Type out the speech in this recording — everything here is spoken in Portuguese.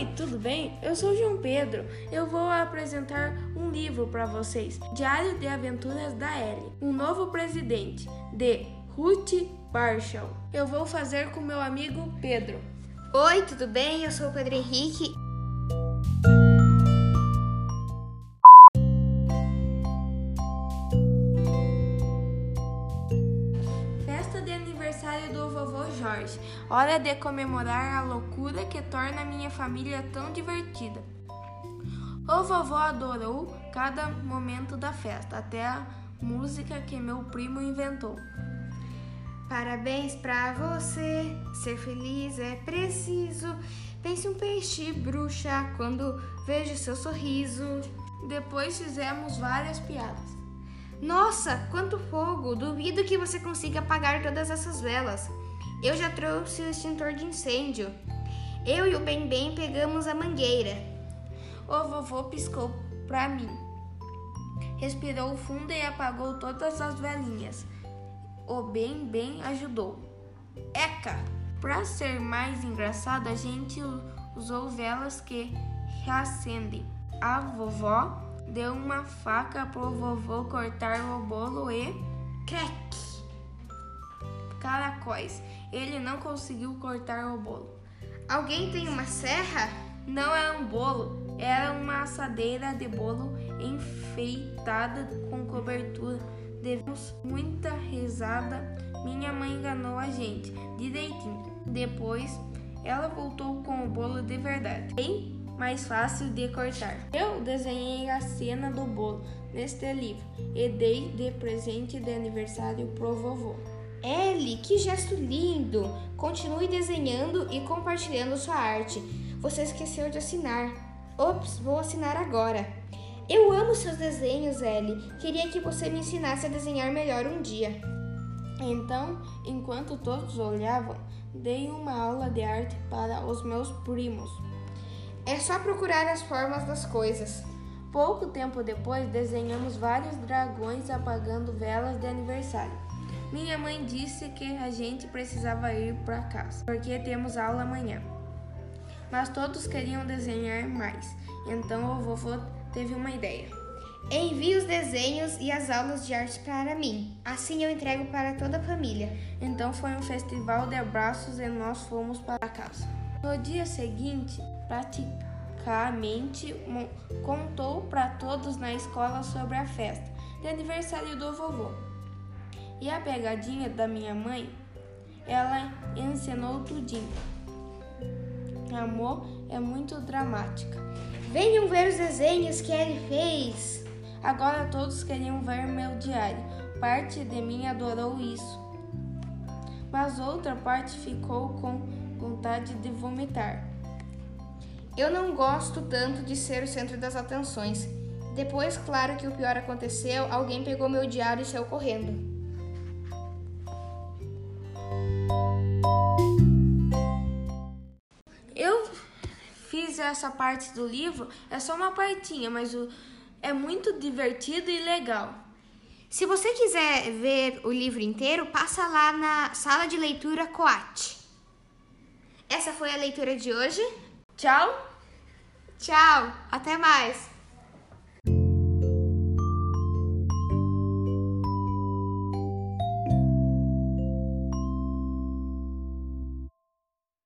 Oi, tudo bem? Eu sou João Pedro. Eu vou apresentar um livro para vocês: Diário de Aventuras da Ellie, um novo presidente, de Ruth Marshall. Eu vou fazer com meu amigo Pedro. Oi, tudo bem? Eu sou o Pedro Henrique. Aniversário do vovô Jorge. Hora de comemorar a loucura que torna minha família tão divertida. O vovô adorou cada momento da festa, até a música que meu primo inventou. Parabéns pra você. Ser feliz é preciso. Pense um peixe, bruxa, quando vejo seu sorriso. Depois fizemos várias piadas. Nossa, quanto fogo! Duvido que você consiga apagar todas essas velas. Eu já trouxe o extintor de incêndio. Eu e o Bem Bem pegamos a mangueira. O vovô piscou pra mim. Respirou fundo e apagou todas as velinhas. O Bem Bem ajudou. Eca! Pra ser mais engraçado, a gente usou velas que reacendem. A vovó deu uma faca pro vovô cortar o bolo e Crack! caracóis. Ele não conseguiu cortar o bolo. Alguém tem uma serra? Não era um bolo, era uma assadeira de bolo enfeitada com cobertura. Devemos muita risada. Minha mãe enganou a gente direitinho. Depois, ela voltou com o bolo de verdade. Bem mais fácil de cortar. Eu desenhei a cena do bolo neste livro e dei de presente de aniversário pro vovô. Ellie, que gesto lindo! Continue desenhando e compartilhando sua arte. Você esqueceu de assinar. Ops, vou assinar agora. Eu amo seus desenhos, Ellie. Queria que você me ensinasse a desenhar melhor um dia. Então, enquanto todos olhavam, dei uma aula de arte para os meus primos. É só procurar as formas das coisas. Pouco tempo depois, desenhamos vários dragões apagando velas de aniversário. Minha mãe disse que a gente precisava ir para casa, porque temos aula amanhã. Mas todos queriam desenhar mais, então o vovô teve uma ideia. Envie os desenhos e as aulas de arte para mim. Assim eu entrego para toda a família. Então foi um festival de abraços e nós fomos para casa. No dia seguinte, praticamente contou para todos na escola sobre a festa de aniversário do vovô. E a pegadinha da minha mãe, ela ensinou tudinho. Amor é muito dramática. Venham ver os desenhos que ele fez. Agora todos queriam ver meu diário. Parte de mim adorou isso. Mas outra parte ficou com vontade de vomitar. Eu não gosto tanto de ser o centro das atenções. Depois, claro que o pior aconteceu, alguém pegou meu diário e saiu correndo. Eu fiz essa parte do livro, é só uma partinha, mas o, é muito divertido e legal. Se você quiser ver o livro inteiro, passa lá na sala de leitura Coate. Essa foi a leitura de hoje. Tchau! Tchau! Até mais!